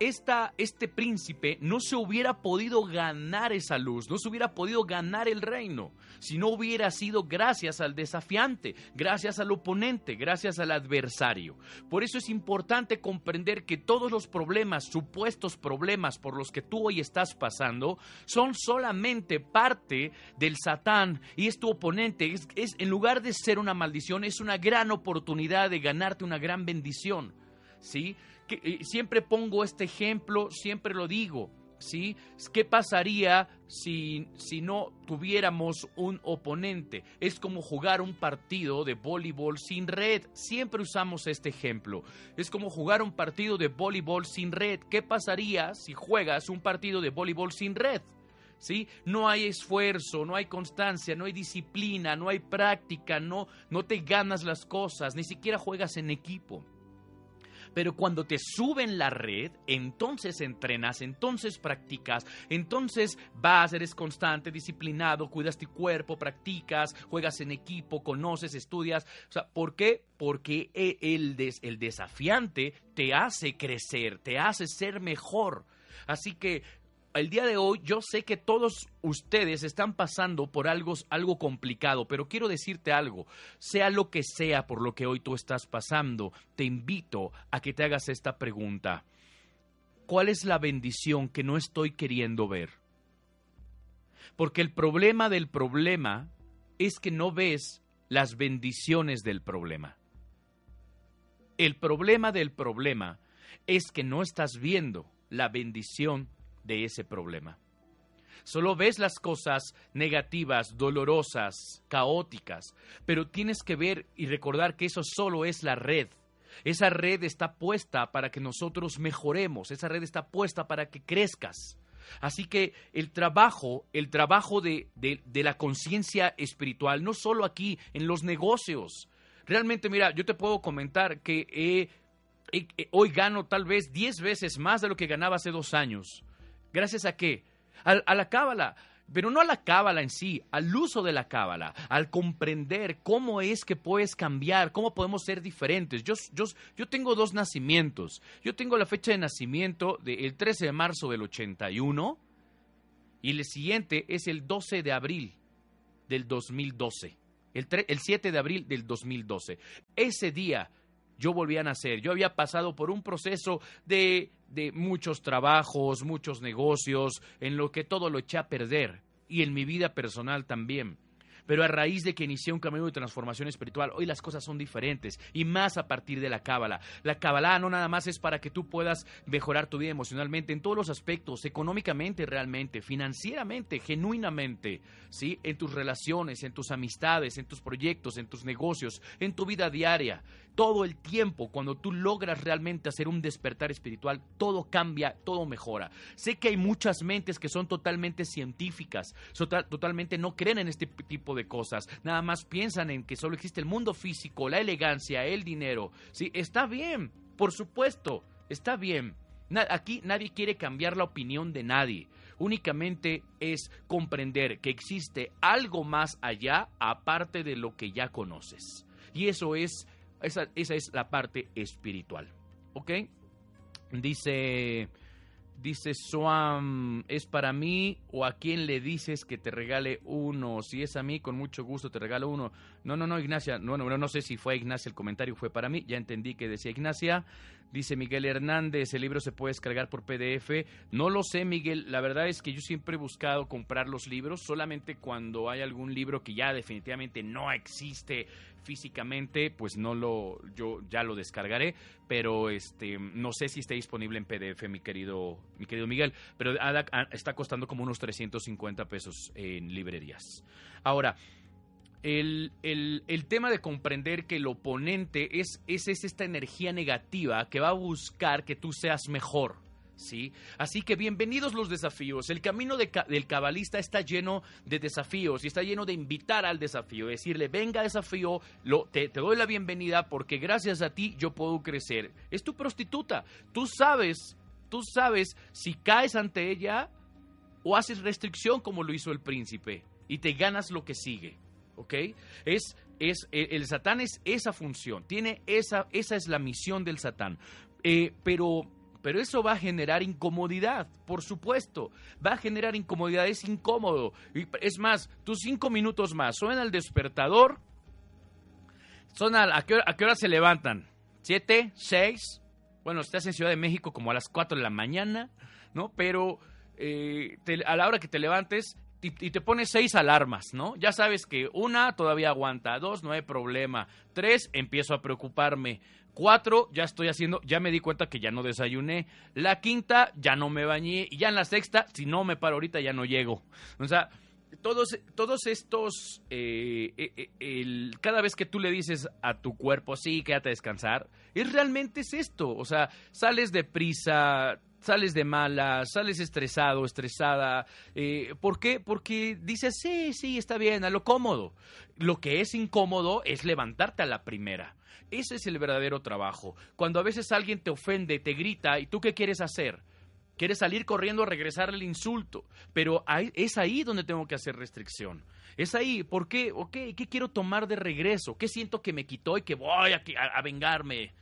este príncipe no se hubiera podido ganar esa luz, no se hubiera podido ganar el reino, si no hubiera sido gracias al desafiante, gracias al oponente, gracias al adversario. Por eso es importante comprender que todos los problemas, supuestos problemas por los que tú hoy estás pasando, son solamente parte del Satán y es tu oponente. Es, en lugar de ser una maldición, es una gran oportunidad de ganarte una gran bendición. ¿Sí? Siempre pongo este ejemplo, siempre lo digo. ¿sí? ¿Qué pasaría si, si no tuviéramos un oponente? Es como jugar un partido de voleibol sin red. Siempre usamos este ejemplo. Es como jugar un partido de voleibol sin red. ¿Qué pasaría si juegas un partido de voleibol sin red? ¿Sí? No hay esfuerzo, no hay constancia, no hay disciplina, no hay práctica, no, no te ganas las cosas, ni siquiera juegas en equipo. Pero cuando te suben la red, entonces entrenas, entonces practicas, entonces vas, eres constante, disciplinado, cuidas tu cuerpo, practicas, juegas en equipo, conoces, estudias. O sea, ¿por qué? Porque e, el, el desafiante te hace crecer, te hace ser mejor. Así que el día de hoy yo sé que todos ustedes están pasando por algo, algo complicado, pero quiero decirte algo, sea lo que sea por lo que hoy tú estás pasando, te invito a que te hagas esta pregunta. ¿Cuál es la bendición que no estoy queriendo ver? Porque el problema del problema es que no ves las bendiciones del problema. El problema del problema es que no estás viendo la bendición de ese problema. Solo ves las cosas negativas, dolorosas, caóticas, pero tienes que ver y recordar que eso solo es la red. Esa red está puesta para que nosotros mejoremos, esa red está puesta para que crezcas. Así que el trabajo, el trabajo de, de, la conciencia espiritual, no solo aquí en los negocios. Realmente, mira, yo te puedo comentar que hoy gano tal vez 10 veces más de lo que ganaba hace dos años. ¿Gracias a qué? A, la cábala. Pero no a la cábala en sí, al uso de la cábala, al comprender cómo es que puedes cambiar, cómo podemos ser diferentes. Yo, yo, yo tengo dos nacimientos. Yo tengo la fecha de nacimiento del 13 de marzo del 81 y el siguiente es el 12 de abril del 2012. El, el 7 de abril del 2012. Ese día yo volví a nacer. Yo había pasado por un proceso de, de muchos trabajos, muchos negocios, en lo que todo lo eché a perder. Y en mi vida personal también. Pero a raíz de que inicié un camino de transformación espiritual, hoy las cosas son diferentes y más a partir de la cábala. La cábala no nada más es para que tú puedas mejorar tu vida emocionalmente en todos los aspectos, económicamente realmente, financieramente, genuinamente, ¿sí? En tus relaciones, en tus amistades, en tus proyectos, en tus negocios, en tu vida diaria. Todo el tiempo, cuando tú logras realmente hacer un despertar espiritual, todo cambia, todo mejora. Sé que hay muchas mentes que son totalmente científicas, totalmente no creen en este tipo de cosas. Nada más piensan en que solo existe el mundo físico, la elegancia, el dinero. Sí, está bien, por supuesto, está bien. aquí nadie quiere cambiar la opinión de nadie. Únicamente es comprender que existe algo más allá aparte de lo que ya conoces. Y eso es, esa, esa es la parte espiritual. ¿Ok? Dice Dice Swam, ¿es para mí o a quién le dices que te regale uno? Si es a mí, con mucho gusto te regalo uno. No, no, no, Ignacia, no, no, no sé si fue Ignacia el comentario, fue para mí, ya entendí que decía Ignacia. Dice Miguel Hernández, el libro se puede descargar por PDF. No lo sé, Miguel. La verdad es que yo siempre he buscado comprar los libros solamente cuando hay algún libro que ya definitivamente no existe físicamente, pues no lo, yo ya lo descargaré, pero este, no sé si está disponible en PDF, mi querido, mi querido Miguel, pero está costando como unos 350 pesos en librerías. Ahora, el, el, tema de comprender que el oponente es, es, es, esta energía negativa que va a buscar que tú seas mejor. ¿Sí? Así que bienvenidos los desafíos. El camino del cabalista está lleno de desafíos y está lleno de invitar al desafío, decirle, venga desafío, te doy la bienvenida porque gracias a ti yo puedo crecer. Es tu prostituta. Tú sabes, tú sabes si caes ante ella o haces restricción como lo hizo el príncipe y te ganas lo que sigue. ¿ok? Es, es, el, Satán es esa función, tiene esa, esa es la misión del Satán. Eh, pero, pero eso va a generar incomodidad, por supuesto. Va a generar incomodidad, es incómodo. Es más, tus cinco minutos más, suena el despertador. Son a, qué hora, se levantan? ¿Siete? ¿Seis? Bueno, estás en Ciudad de México como a las cuatro de la mañana, ¿no? Pero eh, a la hora que te levantes, y te pones seis alarmas, ¿no? Ya sabes que una todavía aguanta, dos no hay problema, tres empiezo a preocuparme, cuatro ya estoy haciendo, ya me di cuenta que ya no desayuné, la quinta ya no me bañé y ya en la sexta, si no me paro ahorita ya no llego. O sea, todos, todos estos, eh, eh, eh, cada vez que tú le dices a tu cuerpo, sí, quédate a descansar, es realmente es esto. O sea, sales de prisa, sales de mala, sales estresado, estresada. ¿Por qué? Porque dices, sí, sí, está bien, a lo cómodo. Lo que es incómodo es levantarte a la primera. Ese es el verdadero trabajo. Cuando a veces alguien te ofende, te grita, ¿y tú qué quieres hacer? Quieres salir corriendo a regresarle el insulto, pero es ahí donde tengo que hacer restricción. Es ahí, ¿por qué? ¿qué quiero tomar de regreso? ¿Qué siento que me quitó y que voy a, a- vengarme?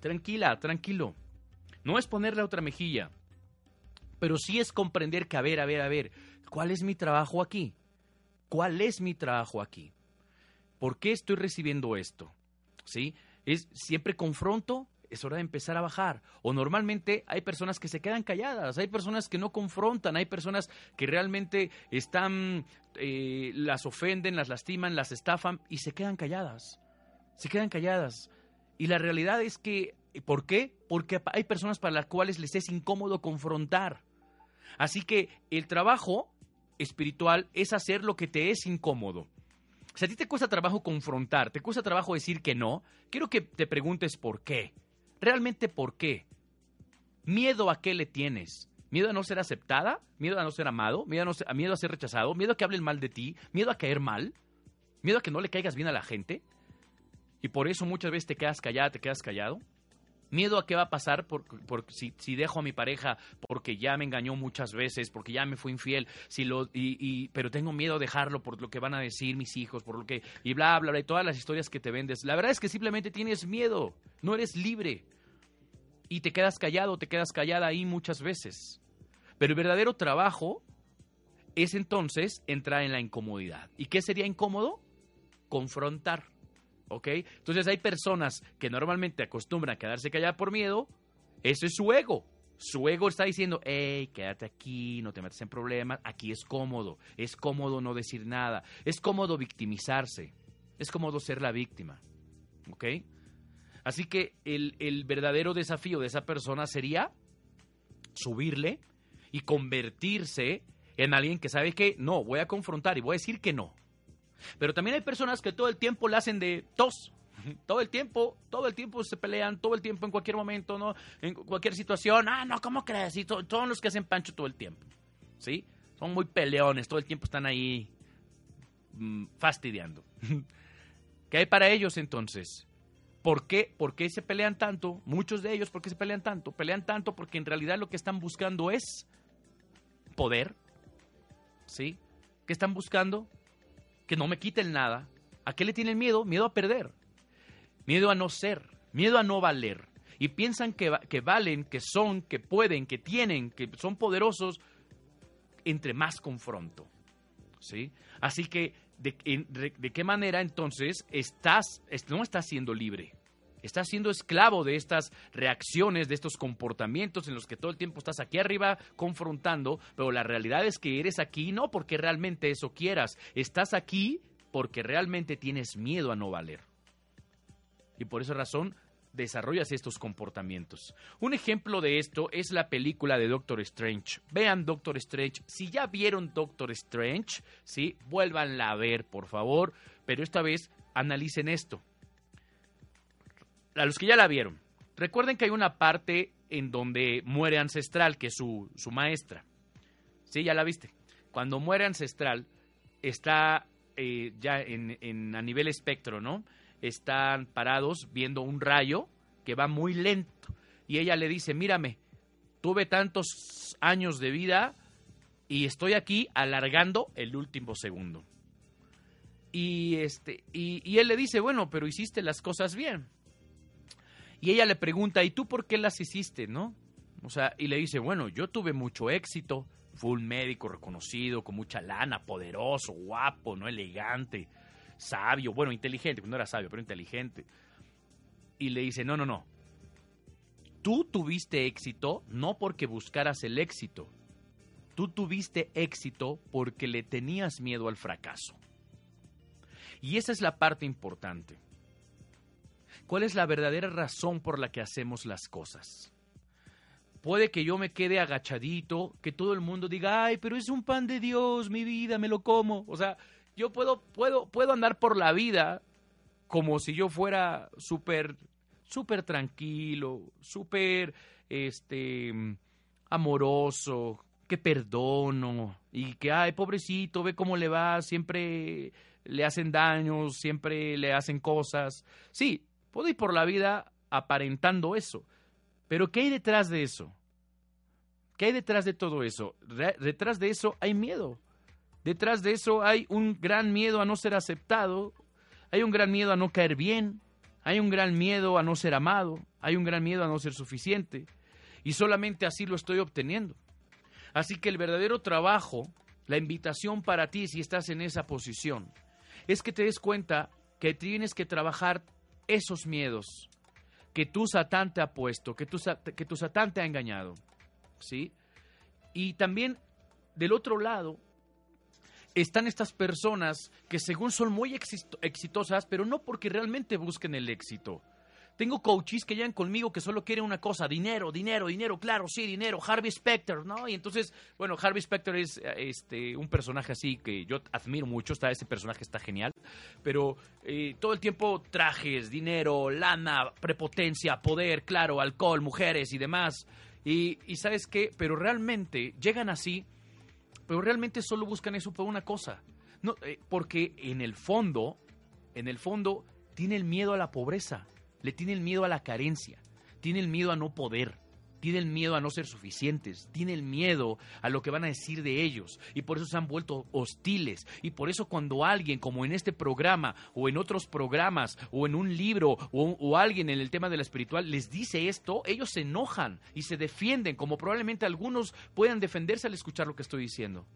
Tranquila, tranquilo. No es ponerle otra mejilla, pero sí es comprender que, a ver, a ver, a ver, ¿cuál es mi trabajo aquí? ¿Cuál es mi trabajo aquí? ¿Por qué estoy recibiendo esto? ¿Sí? Es siempre confronto, es hora de empezar a bajar. O normalmente hay personas que se quedan calladas, hay personas que no confrontan, hay personas que realmente están, eh, las ofenden, las lastiman, las estafan y se quedan calladas. Se quedan calladas. Y la realidad es que, ¿por qué? Porque hay personas para las cuales les es incómodo confrontar. Así que el trabajo espiritual es hacer lo que te es incómodo. Si a ti te cuesta trabajo confrontar, te cuesta trabajo decir que no, quiero que te preguntes por qué. ¿Realmente por qué? ¿Miedo a qué le tienes? ¿Miedo a no ser aceptada? ¿Miedo a no ser amado? ¿Miedo a, no ser, miedo a ser rechazado? ¿Miedo a que hablen mal de ti? ¿Miedo a caer mal? ¿Miedo a que no le caigas bien a la gente? Y por eso muchas veces te quedas callada, te quedas callado. Miedo a qué va a pasar por, por- si, si dejo a mi pareja porque ya me engañó muchas veces, porque ya me fue infiel, si lo, y, y- pero tengo miedo a dejarlo por lo que van a decir mis hijos, por lo que, y bla, bla, bla, y todas las historias que te vendes. La verdad es que simplemente tienes miedo, no eres libre. Y te quedas callado, te quedas callada ahí muchas veces. Pero el verdadero trabajo es entonces entrar en la incomodidad. ¿Y qué sería incómodo? Confrontar. ¿Ok? Entonces hay personas que normalmente acostumbran a quedarse calladas por miedo. Eso es su ego. Su ego está diciendo, hey, quédate aquí, no te metas en problemas, aquí es cómodo, es cómodo no decir nada, es cómodo victimizarse, es cómodo ser la víctima. ¿Ok? Así que el, el verdadero desafío de esa persona sería subirle y convertirse en alguien que sabe que no, voy a confrontar y voy a decir que no. Pero también hay personas que todo el tiempo la hacen de tos. Todo el tiempo, todo el tiempo se pelean, todo el tiempo en cualquier momento, ¿no? En cualquier situación. Ah, no, ¿cómo crees? Y to- son los que hacen pancho todo el tiempo. ¿Sí? Son muy peleones, todo el tiempo están ahí mm, fastidiando. ¿Qué hay para ellos entonces? ¿Por qué? ¿Por qué se pelean tanto? Muchos de ellos, ¿por qué se pelean tanto? Pelean tanto porque en realidad lo que están buscando es poder. ¿Sí? ¿Qué están buscando? Que no me quiten nada. ¿A qué le tienen miedo? Miedo a perder. Miedo a no ser. Miedo a no valer. Y piensan que, que valen, que son, que pueden, que tienen, que son poderosos entre más confronto. ¿Sí? Así que, ¿de, de- qué manera entonces estás, es- no estás siendo libre? Estás siendo esclavo de estas reacciones, de estos comportamientos en los que todo el tiempo estás aquí arriba confrontando, pero la realidad es que eres aquí no porque realmente eso quieras, estás aquí porque realmente tienes miedo a no valer. Y por esa razón desarrollas estos comportamientos. Un ejemplo de esto es la película de Doctor Strange. Vean Doctor Strange. Si ya vieron Doctor Strange, ¿sí? vuélvanla a ver, por favor. Pero esta vez analicen esto. A los que ya la vieron, recuerden que hay una parte en donde muere Ancestral, que es su, su maestra. Sí, ya la viste. Cuando muere Ancestral, está eh, ya en, en- a nivel espectro, ¿no? Están parados viendo un rayo que va muy lento. Y ella le dice, mírame, tuve tantos años de vida y estoy aquí alargando el último segundo. Y, este, y, y él le dice, bueno, pero hiciste las cosas bien. Y ella le pregunta, ¿y tú por qué las hiciste, no? O sea, y le dice, bueno, yo tuve mucho éxito, fue un médico reconocido, con mucha lana, poderoso, guapo, no elegante, sabio, bueno, inteligente, no era sabio, pero inteligente. Y le dice, no, no, no. Tú tuviste éxito no porque buscaras el éxito. Tú tuviste éxito porque le tenías miedo al fracaso. Y esa es la parte importante. ¿Cuál es la verdadera razón por la que hacemos las cosas? Puede que yo me quede agachadito, que todo el mundo diga, ay, pero es un pan de Dios, mi vida, me lo como. O sea, yo puedo, puedo, puedo andar por la vida como si yo fuera súper, súper tranquilo, súper, este, amoroso, que perdono y que, ay, pobrecito, ve cómo le va, siempre le hacen daños, siempre le hacen cosas. Sí, puedo ir por la vida aparentando eso, pero ¿qué hay detrás de eso? ¿Qué hay detrás de todo eso? detrás de eso hay miedo. Detrás de eso hay un gran miedo a no ser aceptado, hay un gran miedo a no caer bien, hay un gran miedo a no ser amado, hay un gran miedo a no ser suficiente. Y solamente así lo estoy obteniendo. Así que el verdadero trabajo, la invitación para ti si estás en esa posición, es que te des cuenta que tienes que trabajar esos miedos que tu Satán te ha puesto, que tu, que tu Satán te ha engañado. ¿Sí? Y también del otro lado están estas personas que según son muy exitosas, pero no porque realmente busquen el éxito, tengo coaches que llegan conmigo que solo quieren una cosa, dinero, dinero, dinero, claro, sí, dinero, Harvey Specter, ¿no? Y entonces, bueno, Harvey Specter es este, un personaje así que yo admiro mucho, está, ese personaje está genial, pero eh, todo el tiempo trajes, dinero, lana, prepotencia, poder, claro, alcohol, mujeres y demás. Y, y ¿sabes qué? Pero realmente llegan así, pero realmente solo buscan eso por una cosa. No, eh, porque en el fondo, en el fondo, tiene el miedo a la pobreza le tienen miedo a la carencia, tienen miedo a no poder, tienen miedo a no ser suficientes, tienen miedo a lo que van a decir de ellos. Y por eso se han vuelto hostiles. Y por eso cuando alguien como en este programa o en otros programas o en un libro o, o, alguien en el tema de la espiritual les dice esto, ellos se enojan y se defienden como probablemente algunos puedan defenderse al escuchar lo que estoy diciendo.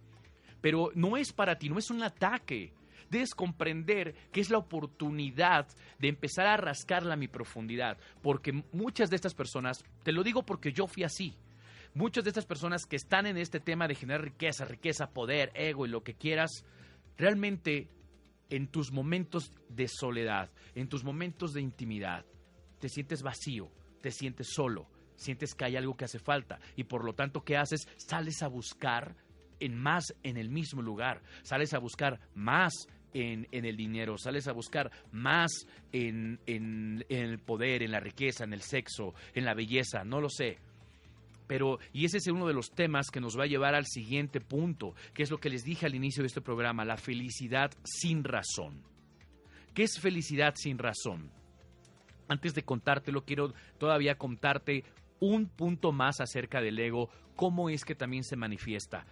Pero no es para ti, no es un ataque, debes comprender que es la oportunidad de empezar a rascarla a mi profundidad, porque muchas de estas personas, te lo digo porque yo fui así, muchas de estas personas que están en este tema de generar riqueza, riqueza, poder, ego y lo que quieras, realmente en tus momentos de soledad, en tus momentos de intimidad, te sientes vacío, te sientes solo, sientes que hay algo que hace falta y por lo tanto, ¿qué haces? Sales a buscar en más en el mismo lugar, sales a buscar más en, el dinero, sales a buscar más en, en, el poder, en la riqueza, en el sexo, en la belleza, no lo sé. Pero, y ese es uno de los temas que nos va a llevar al siguiente punto, que es lo que les dije al inicio de este programa, la felicidad sin razón. ¿Qué es felicidad sin razón? Antes de contártelo, quiero todavía contarte un punto más acerca del ego, cómo es que también se manifiesta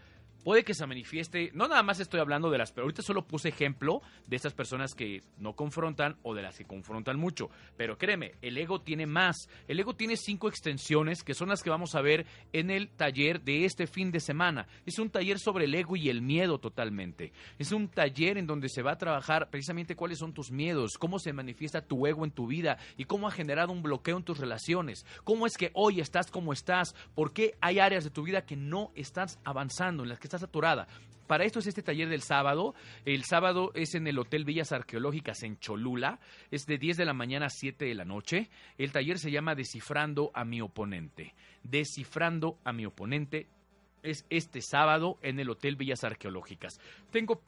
puede que se manifieste, no nada más estoy hablando de las, pero ahorita solo puse ejemplo de estas personas que no confrontan o de las que confrontan mucho, pero créeme, el ego tiene más, el ego tiene cinco extensiones que son las que vamos a ver en el taller de este fin de semana. Es un taller sobre el ego y el miedo totalmente. Es un taller en donde se va a trabajar precisamente cuáles son tus miedos, cómo se manifiesta tu ego en tu vida y cómo ha generado un bloqueo en tus relaciones, cómo es que hoy estás como estás, por qué hay áreas de tu vida que no estás avanzando, en las que está saturada. Para esto es este taller del sábado. El sábado es en el Hotel Villas Arqueológicas en Cholula. Es de 10 de la mañana a 7 de la noche. El taller se llama Descifrando a mi oponente. Descifrando a mi oponente es este sábado en el Hotel Villas Arqueológicas. Tengo,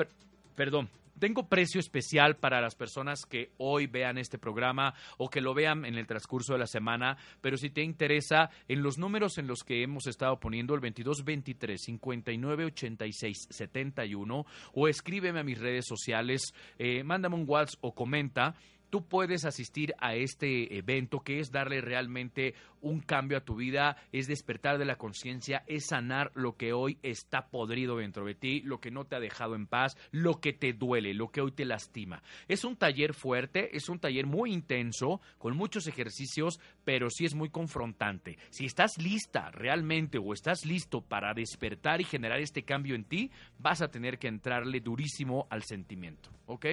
perdón, tengo precio especial para las personas que hoy vean este programa o que lo vean en el transcurso de la semana, pero si te interesa, en los números en los que hemos estado poniendo el 2223 5986 71 o escríbeme a mis redes sociales, eh, mándame un WhatsApp o comenta tú puedes asistir a este evento que es darle realmente un cambio a tu vida, es despertar de la conciencia, es sanar lo que hoy está podrido dentro de ti, lo que no te ha dejado en paz, lo que te duele, lo que hoy te lastima. Es un taller fuerte, es un taller muy intenso, con muchos ejercicios, pero sí es muy confrontante. Si estás lista realmente o estás listo para despertar y generar este cambio en ti, vas a tener que entrarle durísimo al sentimiento, ¿ok?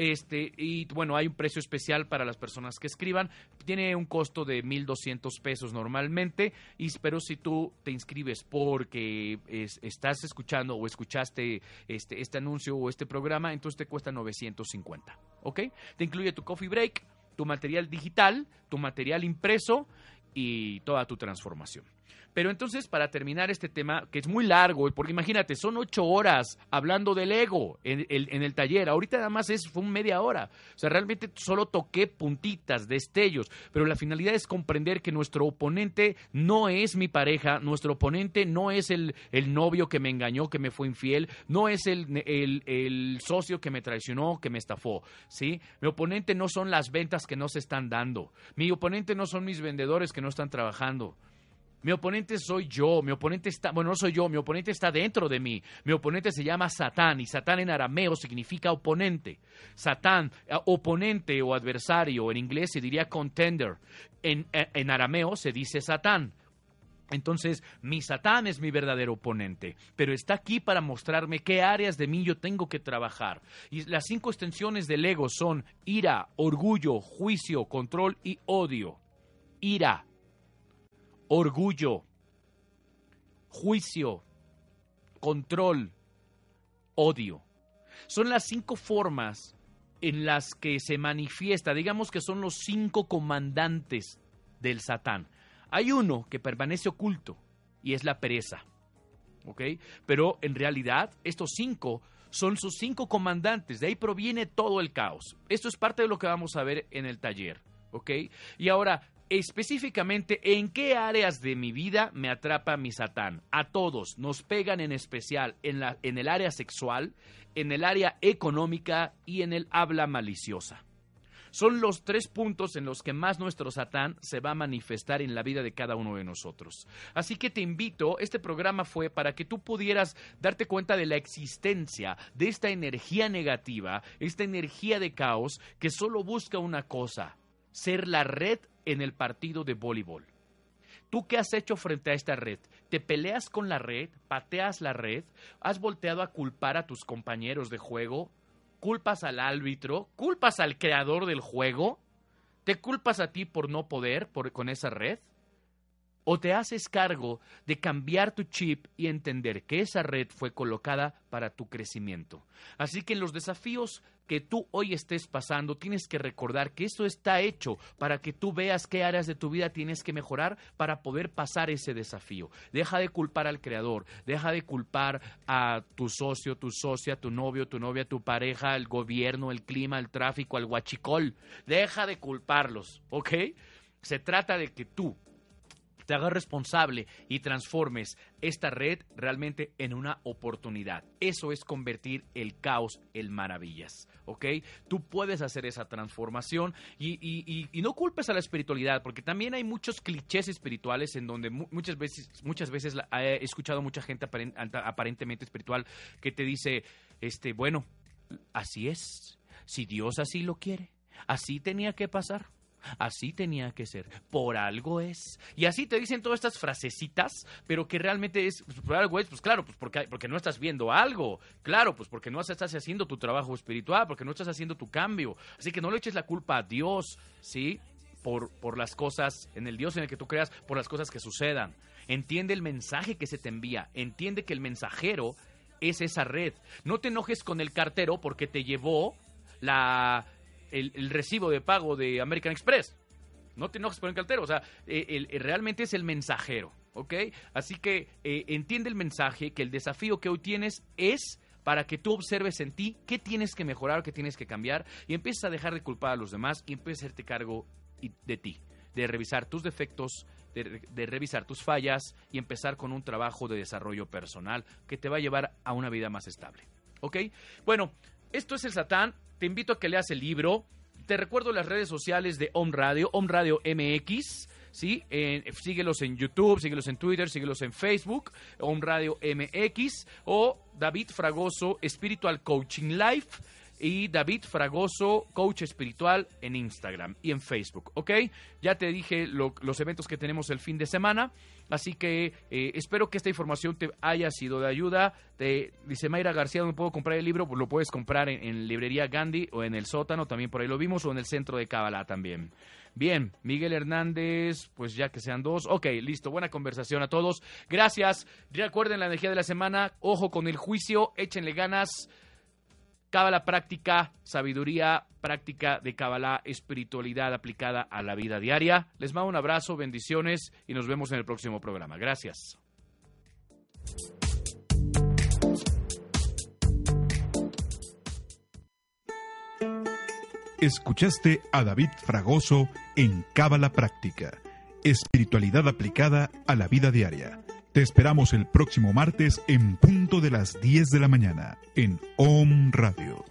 Este, y bueno, hay un precio especial para las personas que escriban. Tiene un costo de 1.200 pesos normalmente, y, pero si tú te inscribes porque estás escuchando o escuchaste este, este anuncio o este programa, entonces te cuesta 950. ¿Ok? Te incluye tu coffee break, tu material digital, tu material impreso y toda tu transformación. Pero entonces, para terminar este tema, que es muy largo, porque imagínate, son ocho horas hablando del ego en, el taller. Ahorita nada más es, fue media hora. O sea, realmente solo toqué puntitas, destellos. Pero la finalidad es comprender que nuestro oponente no es mi pareja, nuestro oponente no es el, el novio que me engañó, que me fue infiel, no es el, el, el socio que me traicionó, que me estafó. ¿sí? Mi oponente no son las ventas que no se están dando. Mi oponente no son mis vendedores que no están trabajando. Mi oponente soy yo, mi oponente está, bueno, no soy yo, mi oponente está dentro de mí. Mi oponente se llama Satán y Satán en arameo significa oponente. Satán, eh, oponente o adversario, en inglés se diría contender. En, eh, en arameo se dice Satán. Entonces, mi Satán es mi verdadero oponente, pero está aquí para mostrarme qué áreas de mí yo tengo que trabajar. Y las cinco extensiones del ego son ira, orgullo, juicio, control y odio. Ira, orgullo, juicio, control, odio. Son las cinco formas en las que se manifiesta, digamos que son los cinco comandantes del Satán. Hay uno que permanece oculto y es la pereza. ¿Ok? Pero en realidad estos cinco son sus cinco comandantes, de ahí proviene todo el caos. Esto es parte de lo que vamos a ver en el taller. ¿Ok? Y ahora, específicamente en qué áreas de mi vida me atrapa mi Satán. A todos nos pegan en especial en, la, en el área sexual, en el área económica y en el habla maliciosa. Son los tres puntos en los que más nuestro Satán se va a manifestar en la vida de cada uno de nosotros. Así que te invito, este programa fue para que tú pudieras darte cuenta de la existencia de esta energía negativa, esta energía de caos que solo busca una cosa, ser la red en el partido de voleibol. ¿Tú qué has hecho frente a esta red? ¿Te peleas con la red? ¿Pateas la red? ¿Has volteado a culpar a tus compañeros de juego? ¿Culpas al árbitro? ¿Culpas al creador del juego? ¿Te culpas a ti por no poder por, con esa red? ¿O te haces cargo de cambiar tu chip y entender que esa red fue colocada para tu crecimiento? Así que los desafíos que tú hoy estés pasando, tienes que recordar que esto está hecho para que tú veas qué áreas de tu vida tienes que mejorar para poder pasar ese desafío. Deja de culpar al creador, deja de culpar a tu socio, tu socia, tu novio, tu novia, tu pareja, el gobierno, el clima, el tráfico, al guachicol. Deja de culparlos, ¿ok? Se trata de que tú te hagas responsable y transformes esta red realmente en una oportunidad. Eso es convertir el caos en maravillas, ¿ok? Tú puedes hacer esa transformación y, no culpes a la espiritualidad, porque también hay muchos clichés espirituales en donde muchas veces, muchas veces he escuchado mucha gente aparentemente espiritual que te dice, este, bueno, así es, si Dios así lo quiere, así tenía que pasar. Así tenía que ser. Por algo es. Y así te dicen todas estas frasecitas, pero que realmente es, pues, por algo es, pues claro, pues porque, porque no estás viendo algo. Claro, pues porque no estás haciendo tu trabajo espiritual, porque no estás haciendo tu cambio. Así que no le eches la culpa a Dios, ¿sí? Por, por las cosas, en el Dios en el que tú creas, por las cosas que sucedan. Entiende el mensaje que se te envía. Entiende que el mensajero es esa red. No te enojes con el cartero porque te llevó la el, recibo de pago de American Express. No te enojes con el cartero, o sea, eh, realmente es el mensajero, ¿ok? Así que eh, entiende el mensaje que el desafío que hoy tienes es para que tú observes en ti qué tienes que mejorar, qué tienes que cambiar y empieces a dejar de culpar a los demás y empieces a hacerte cargo de ti, de revisar tus defectos, de, de, revisar tus fallas y empezar con un trabajo de desarrollo personal que te va a llevar a una vida más estable. ¿Ok? Bueno, esto es el Satán te invito a que leas el libro. Te recuerdo las redes sociales de Om Radio, Om Radio MX. ¿sí? síguelos en YouTube, síguelos en Twitter, síguelos en Facebook, Om Radio MX o David Fragoso Spiritual Coaching Life y David Fragoso, coach espiritual en Instagram y en Facebook, ¿ok? Ya te dije los eventos que tenemos el fin de semana, así que eh, espero que esta información te haya sido de ayuda. Dice Mayra García, ¿dónde puedo comprar el libro? Pues lo puedes comprar en, Librería Gandhi o en el sótano, también por ahí lo vimos, o en el centro de Kabbalah también. Bien, Miguel Hernández, pues ya que sean dos. Ok, listo, buena conversación a todos. Gracias. Recuerden la energía de la semana. Ojo con el juicio, échenle ganas. Cábala práctica, sabiduría práctica de Cábala, espiritualidad aplicada a la vida diaria. Les mando un abrazo, bendiciones y nos vemos en el próximo programa. Gracias. Escuchaste a David Fragoso en Cábala Práctica, espiritualidad aplicada a la vida diaria. Te esperamos el próximo martes en punto de las 10 de la mañana en OM Radio.